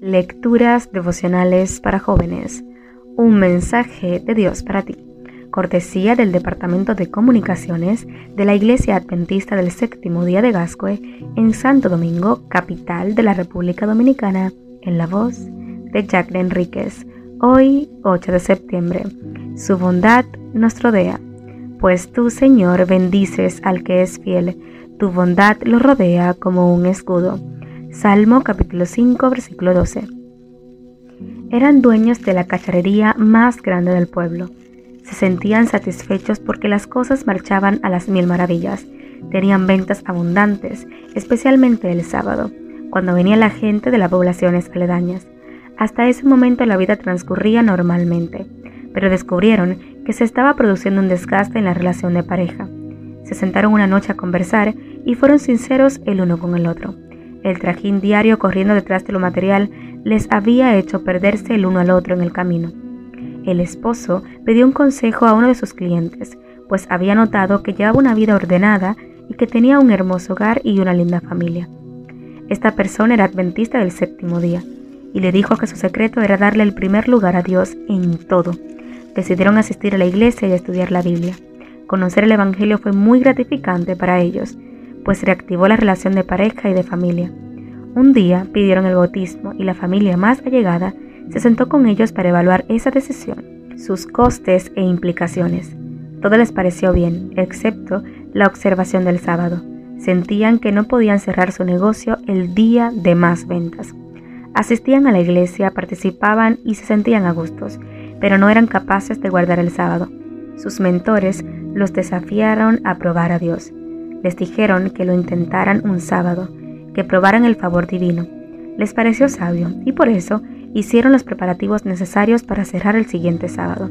Lecturas devocionales para jóvenes. Un mensaje de Dios para ti. Cortesía del Departamento de Comunicaciones de la Iglesia Adventista del Séptimo Día de Gascue en Santo Domingo, capital de la República Dominicana, en la voz de Jacqueline Enríquez. Hoy, 8 de septiembre. Su bondad nos rodea. Pues tú, Señor, bendices al que es fiel. Tu bondad lo rodea como un escudo. Salmo capítulo 5 versículo 12. Eran dueños de la cacharrería más grande del pueblo. Se sentían satisfechos porque las cosas marchaban a las mil maravillas. Tenían ventas abundantes, especialmente el sábado, cuando venía la gente de las poblaciones aledañas. Hasta ese momento la vida transcurría normalmente, pero descubrieron que se estaba produciendo un desgaste en la relación de pareja. Se sentaron una noche a conversar y fueron sinceros el uno con el otro. El trajín diario corriendo detrás de lo material les había hecho perderse el uno al otro en el camino. El esposo pidió un consejo a uno de sus clientes, pues había notado que llevaba una vida ordenada y que tenía un hermoso hogar y una linda familia. Esta persona era adventista del séptimo día y le dijo que su secreto era darle el primer lugar a Dios en todo. Decidieron asistir a la iglesia y estudiar la Biblia. Conocer el Evangelio fue muy gratificante para ellos pues reactivó la relación de pareja y de familia. Un día pidieron el bautismo y la familia más allegada se sentó con ellos para evaluar esa decisión, sus costes e implicaciones. Todo les pareció bien, excepto la observación del sábado. Sentían que no podían cerrar su negocio el día de más ventas. Asistían a la iglesia, participaban y se sentían a gustos, pero no eran capaces de guardar el sábado. Sus mentores los desafiaron a probar a Dios. Les dijeron que lo intentaran un sábado, que probaran el favor divino. Les pareció sabio y por eso hicieron los preparativos necesarios para cerrar el siguiente sábado.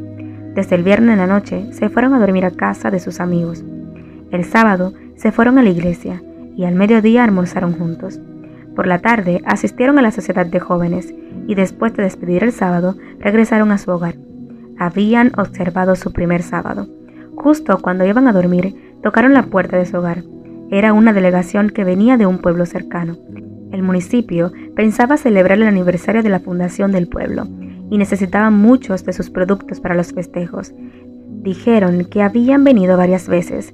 Desde el viernes en la noche se fueron a dormir a casa de sus amigos. El sábado se fueron a la iglesia y al mediodía almorzaron juntos. Por la tarde asistieron a la sociedad de jóvenes y después de despedir el sábado regresaron a su hogar. Habían observado su primer sábado. Justo cuando iban a dormir, tocaron la puerta de su hogar. Era una delegación que venía de un pueblo cercano. El municipio pensaba celebrar el aniversario de la fundación del pueblo y necesitaba muchos de sus productos para los festejos. Dijeron que habían venido varias veces,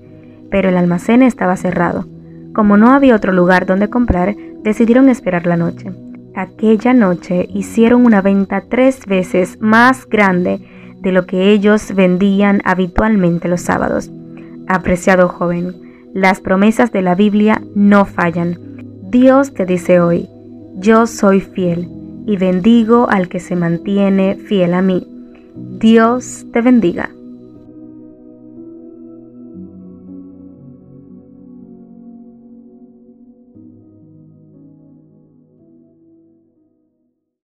pero el almacén estaba cerrado. Como no había otro lugar donde comprar, decidieron esperar la noche. Aquella noche hicieron una venta tres veces más grande de lo que ellos vendían habitualmente los sábados. Apreciado joven, las promesas de la Biblia no fallan. Dios te dice hoy, yo soy fiel y bendigo al que se mantiene fiel a mí. Dios te bendiga.